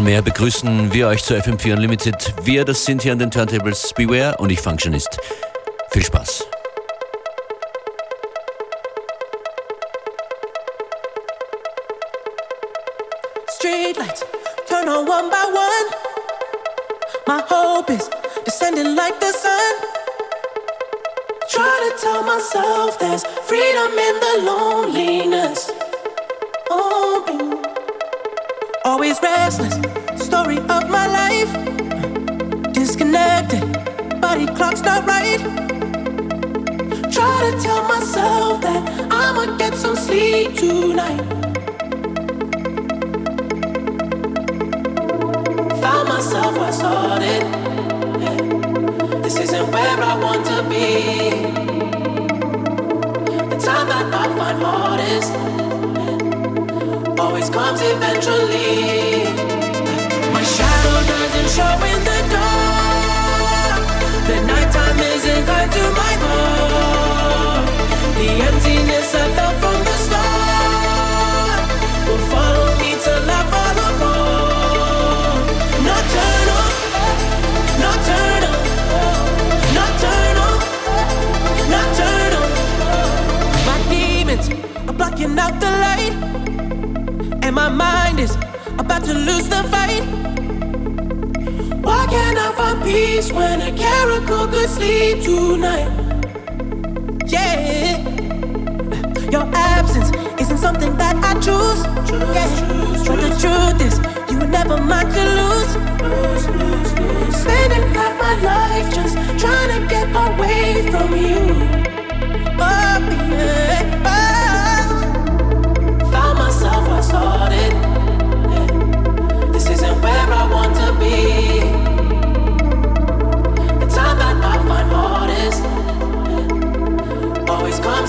Einmal mehr begrüßen wir euch zu FM4 Unlimited. Wir, das sind hier an den Turntables Beware und ich Functionist. Viel Spaß. Street lights turn on one by one. My hope is descending like the sun. Try to tell myself there's freedom in the loneliness. Always restless. Story of my life. Disconnected, body clock's not right. Try to tell myself that I'ma get some sleep tonight. Found myself where I started. Yeah. This isn't where I want to be. The time that I find hardest always comes eventually. My shadow doesn't show in the dark. The nighttime isn't kind to my heart. The emptiness I felt from the start will follow me till I fall apart. Nocturnal, nocturnal, nocturnal, nocturnal. My demons are blocking out the to lose the fight. Why can't I find peace when a caracal could sleep tonight? Yeah, your absence isn't something that I choose. Yeah, but the truth is, you were never mine to lose. Spending half my life just trying to get away from you. Oh, yeah,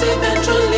eventually.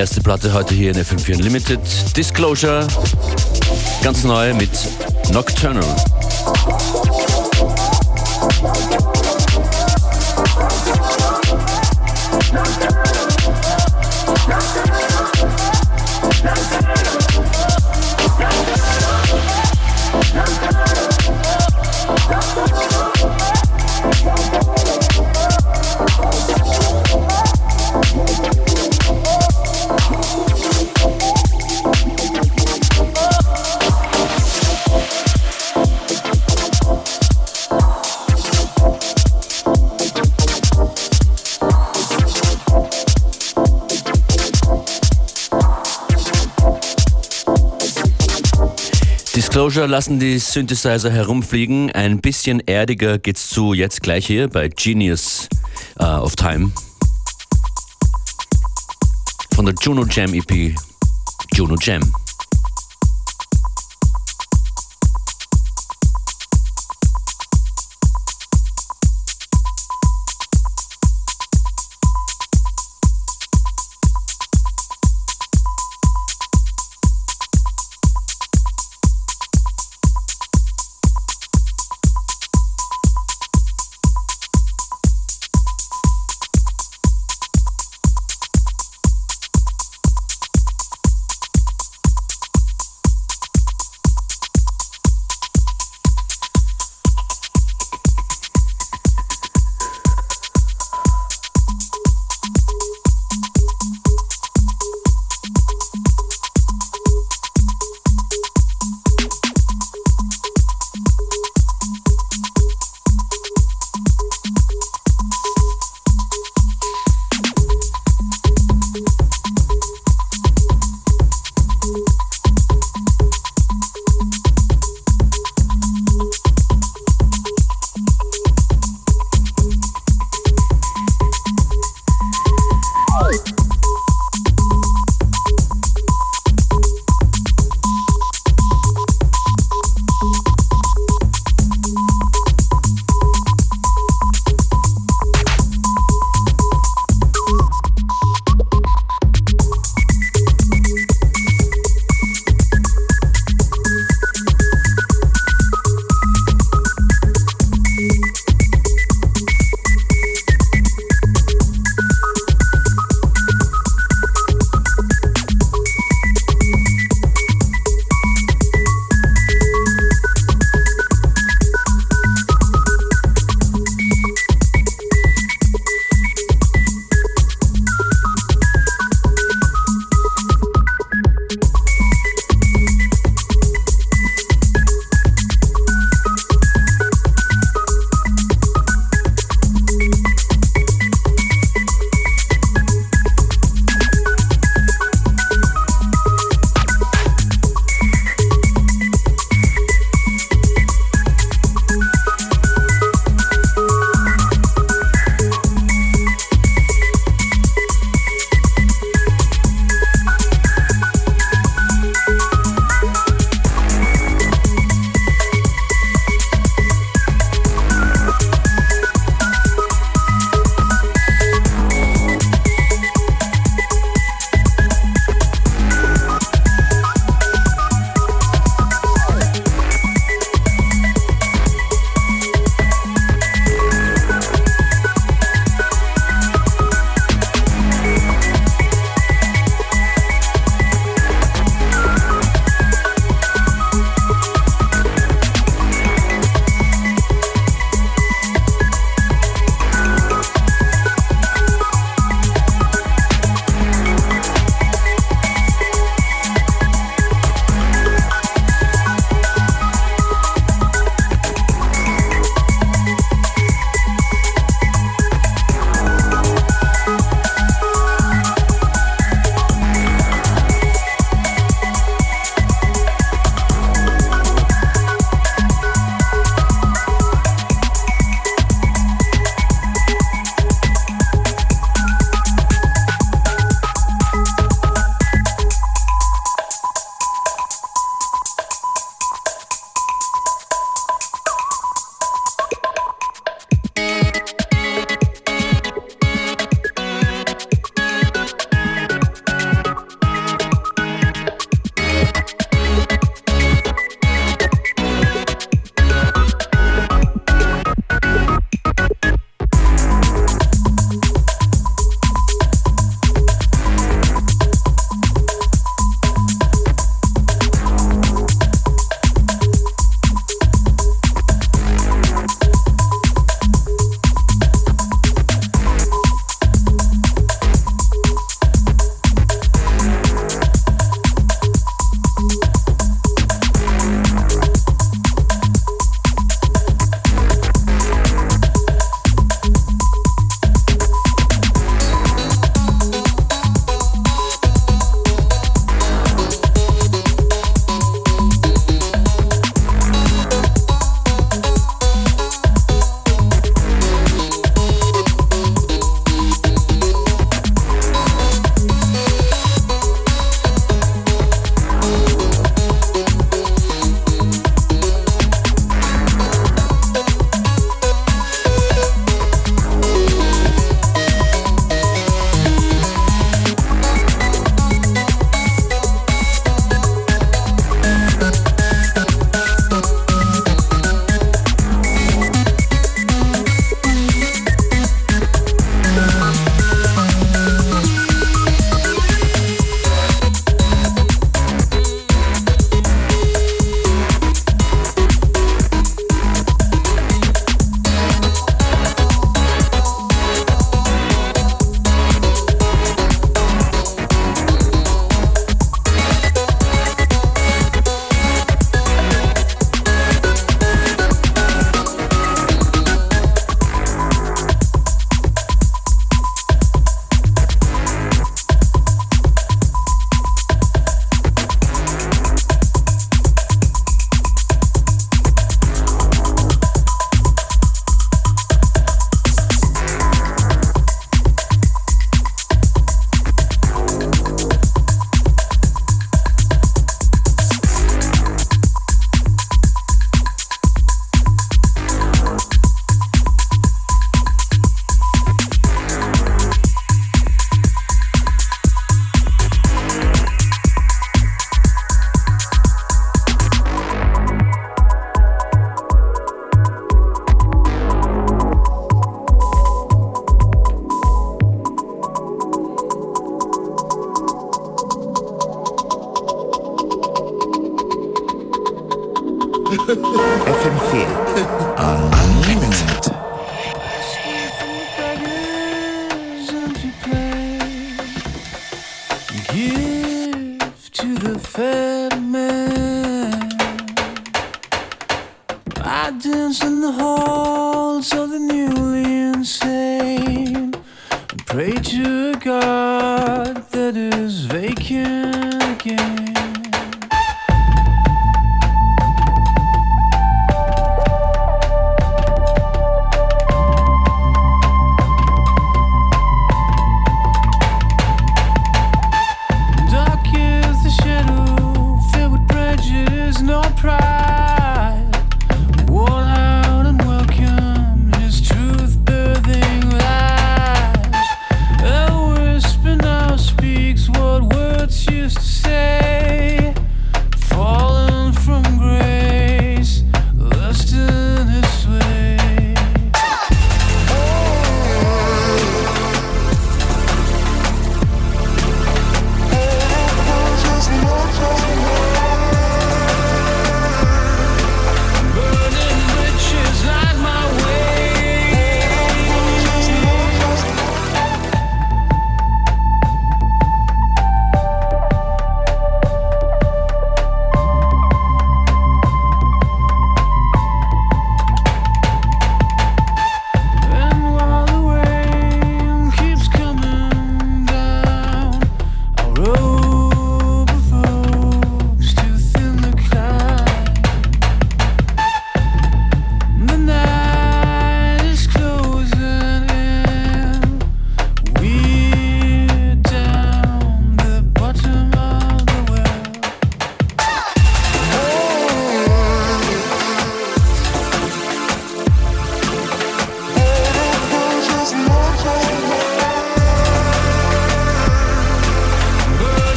Erste Platte heute hier in FM4 Unlimited. Disclosure, ganz neu mit Nocturnal. Disclosure lassen die Synthesizer herumfliegen. Ein bisschen erdiger geht's zu jetzt gleich hier bei Genius uh, of Time. Von der Juno Jam EP Juno Jam.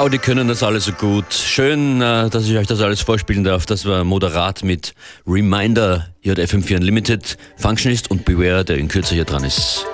Wow, die können das alles so gut. Schön, äh, dass ich euch das alles vorspielen darf. Das war Moderat mit Reminder, JFM4 Unlimited, Functionist und Beware, der in Kürze hier dran ist.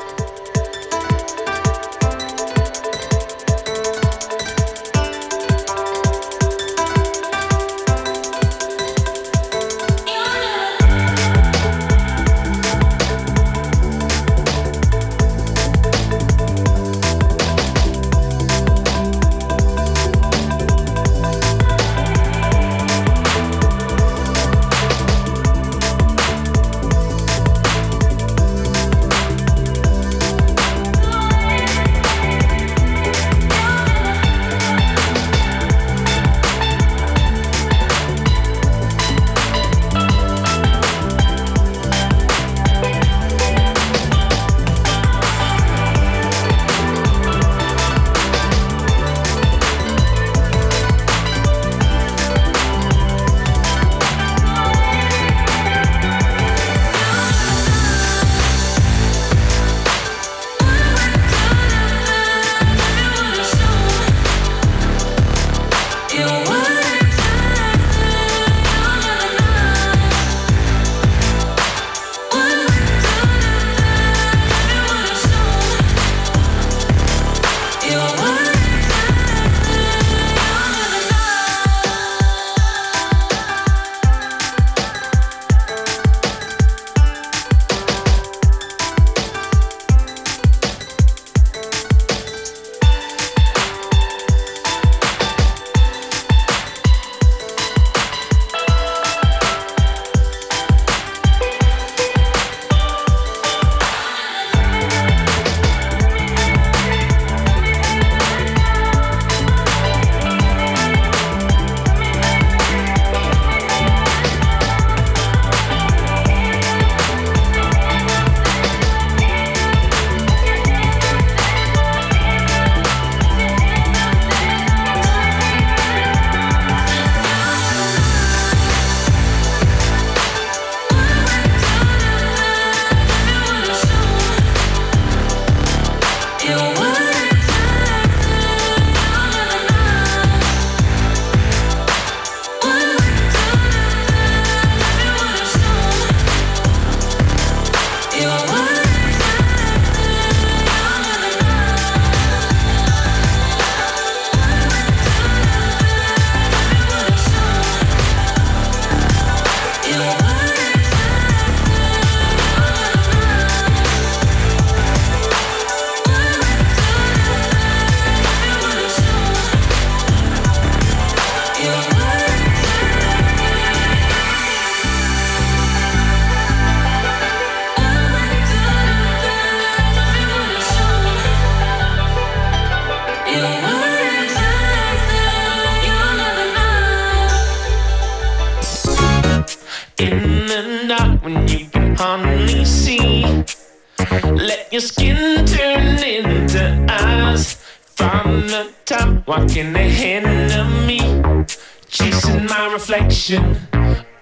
in my reflection.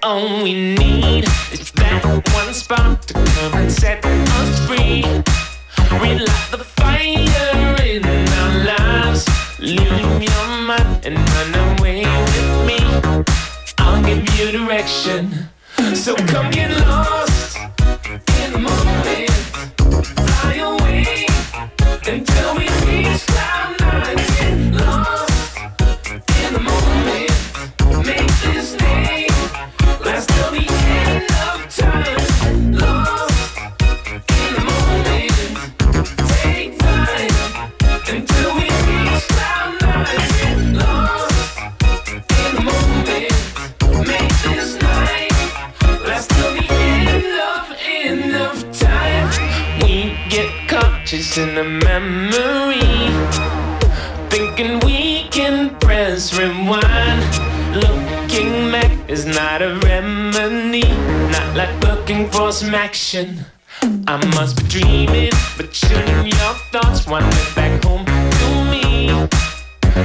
All we need is that one spark to come and set us free. Relight the fire in our lives. Leave your mind and run away with me. I'll give you direction. So come get lost. In a memory. Thinking we can press rewind. Looking back is not a remedy. Not like looking for some action. I must be dreaming, but shouldn't your thoughts wander back home to me?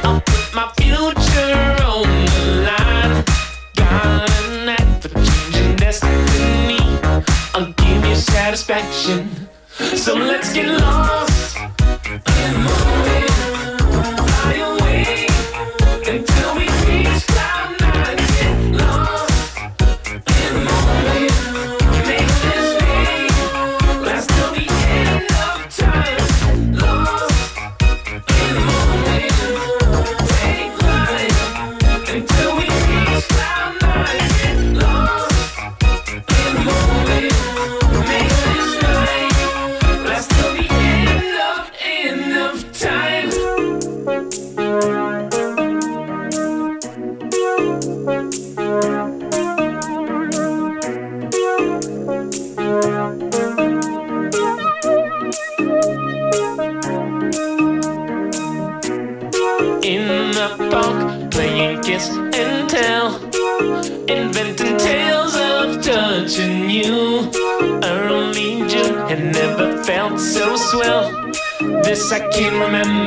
I'll put my future on the line. Got an knack for changing destiny. I'll give you satisfaction. So let's get lost in the moment. Fly away until we reach cloud nine. Get lost in the moment. Make this day last till the end of time. Lost in the moment. can remember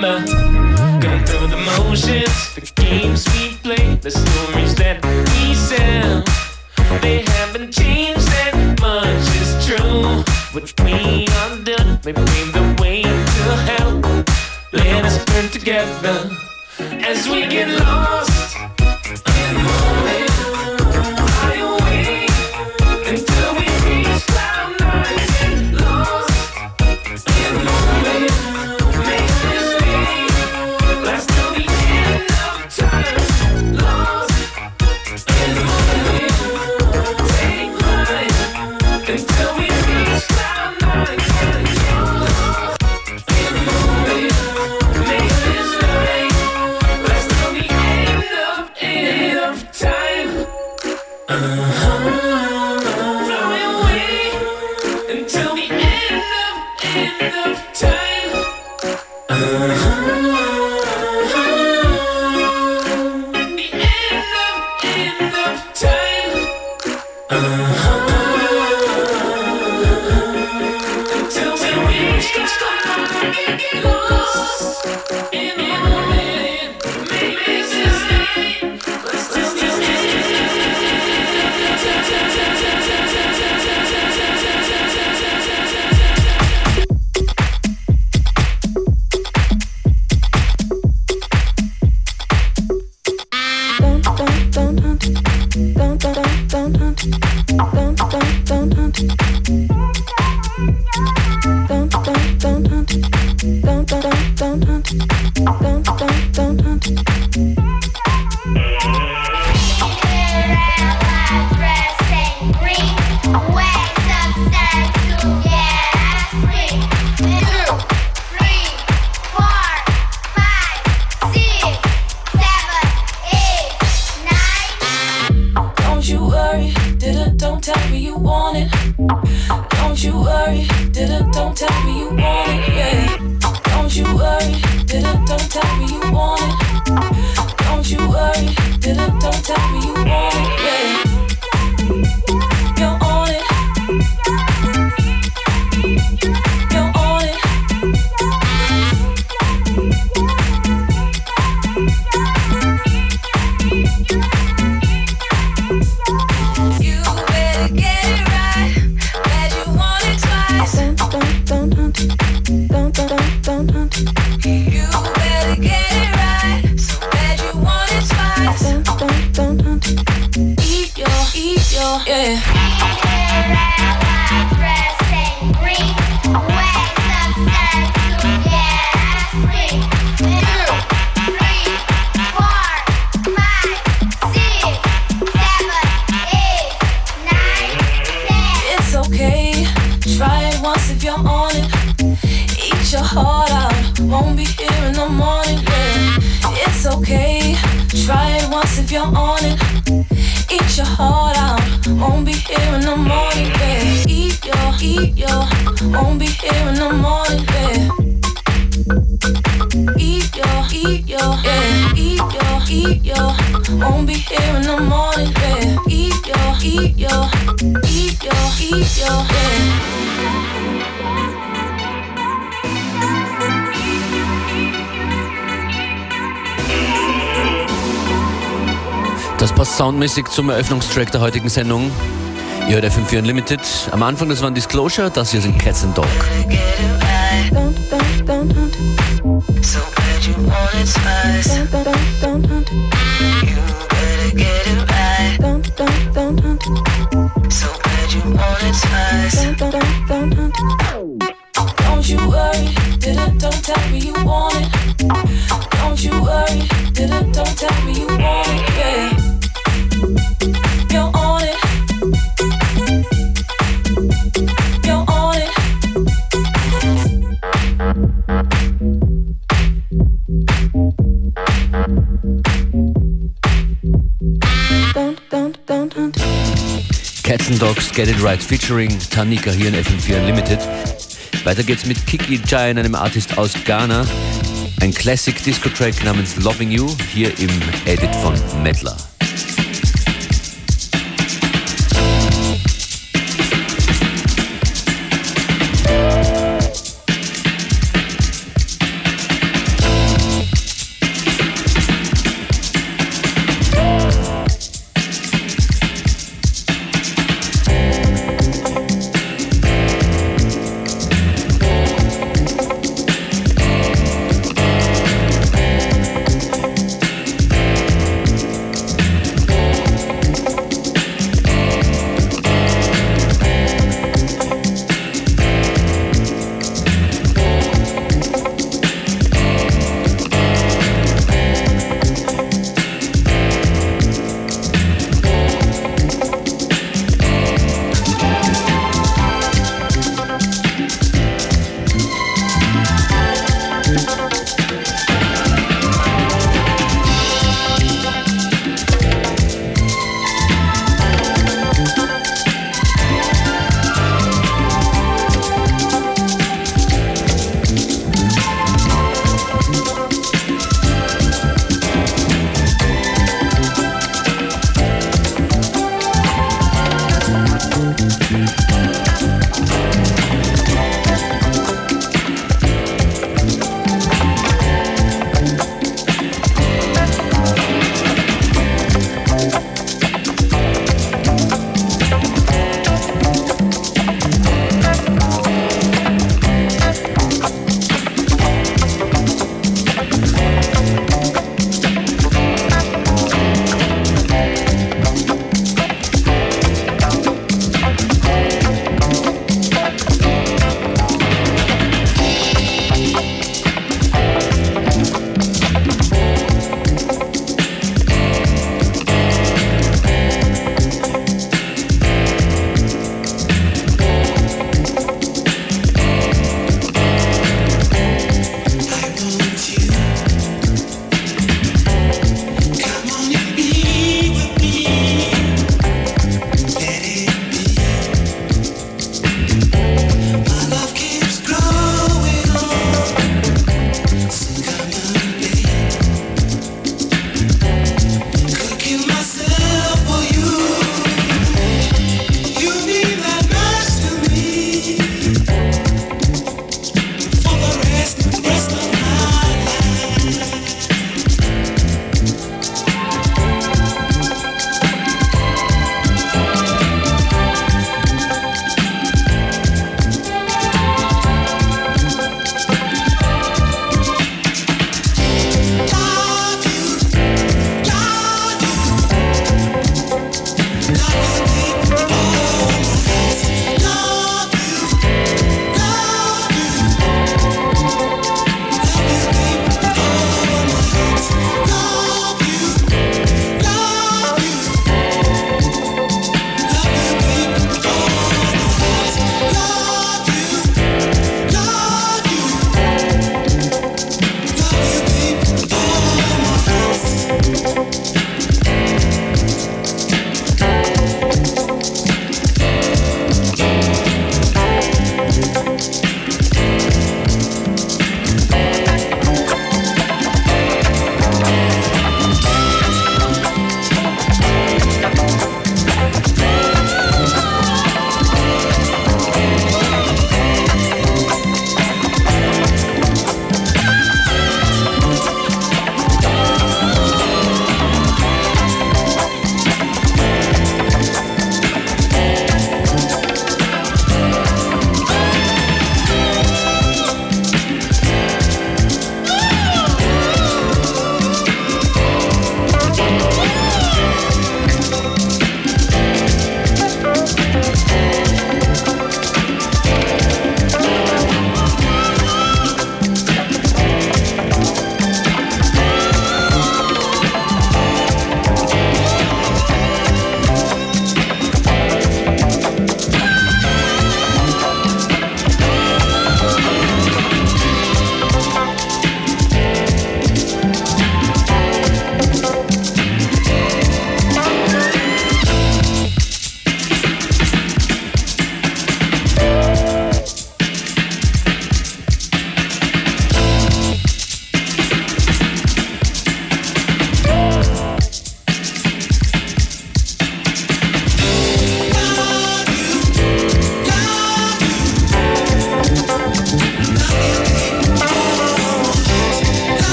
time. Uh-huh. soundmäßig zum Eröffnungstrack der heutigen Sendung. Ihr hört FM4 Unlimited. Am Anfang, das waren Disclosure, das hier sind Cats and Dog. So bad you want it. Deluxe Get It Right featuring Tanika hier in FM4 Unlimited. Weiter geht's mit Kiki Jain, einem Artist aus Ghana. Ein Classic Disco Track namens Loving You hier im Edit von Medler.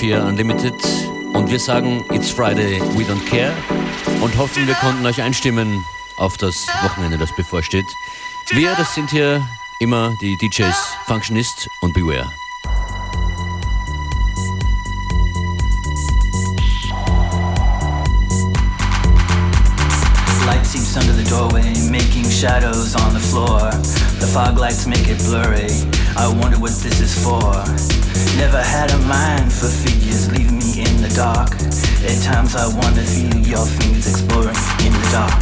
4 Unlimited und wir sagen It's Friday, we don't care und hoffen, wir konnten euch einstimmen auf das Wochenende, das bevorsteht. Wir, das sind hier immer die DJs Functionist und Beware. Light seeps under the doorway, making shadows on the floor. The fog lights make it blurry. I wonder what this is for. Never had a mind for figures, leaving me in the dark. At times I wanna feel your fingers exploring in the dark.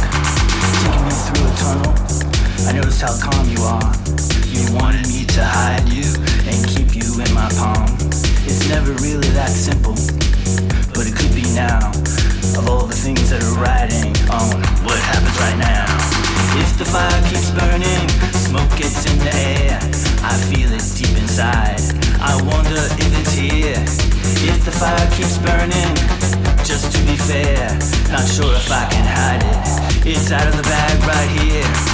Taking me through a tunnel, I noticed how calm you are. You wanted me to hide you and keep you in my palm. It's never really that simple, but it could be now. Of all the things that are riding on what happens right now. If the fire keeps burning, not sure if I can hide it. It's out of the bag right here.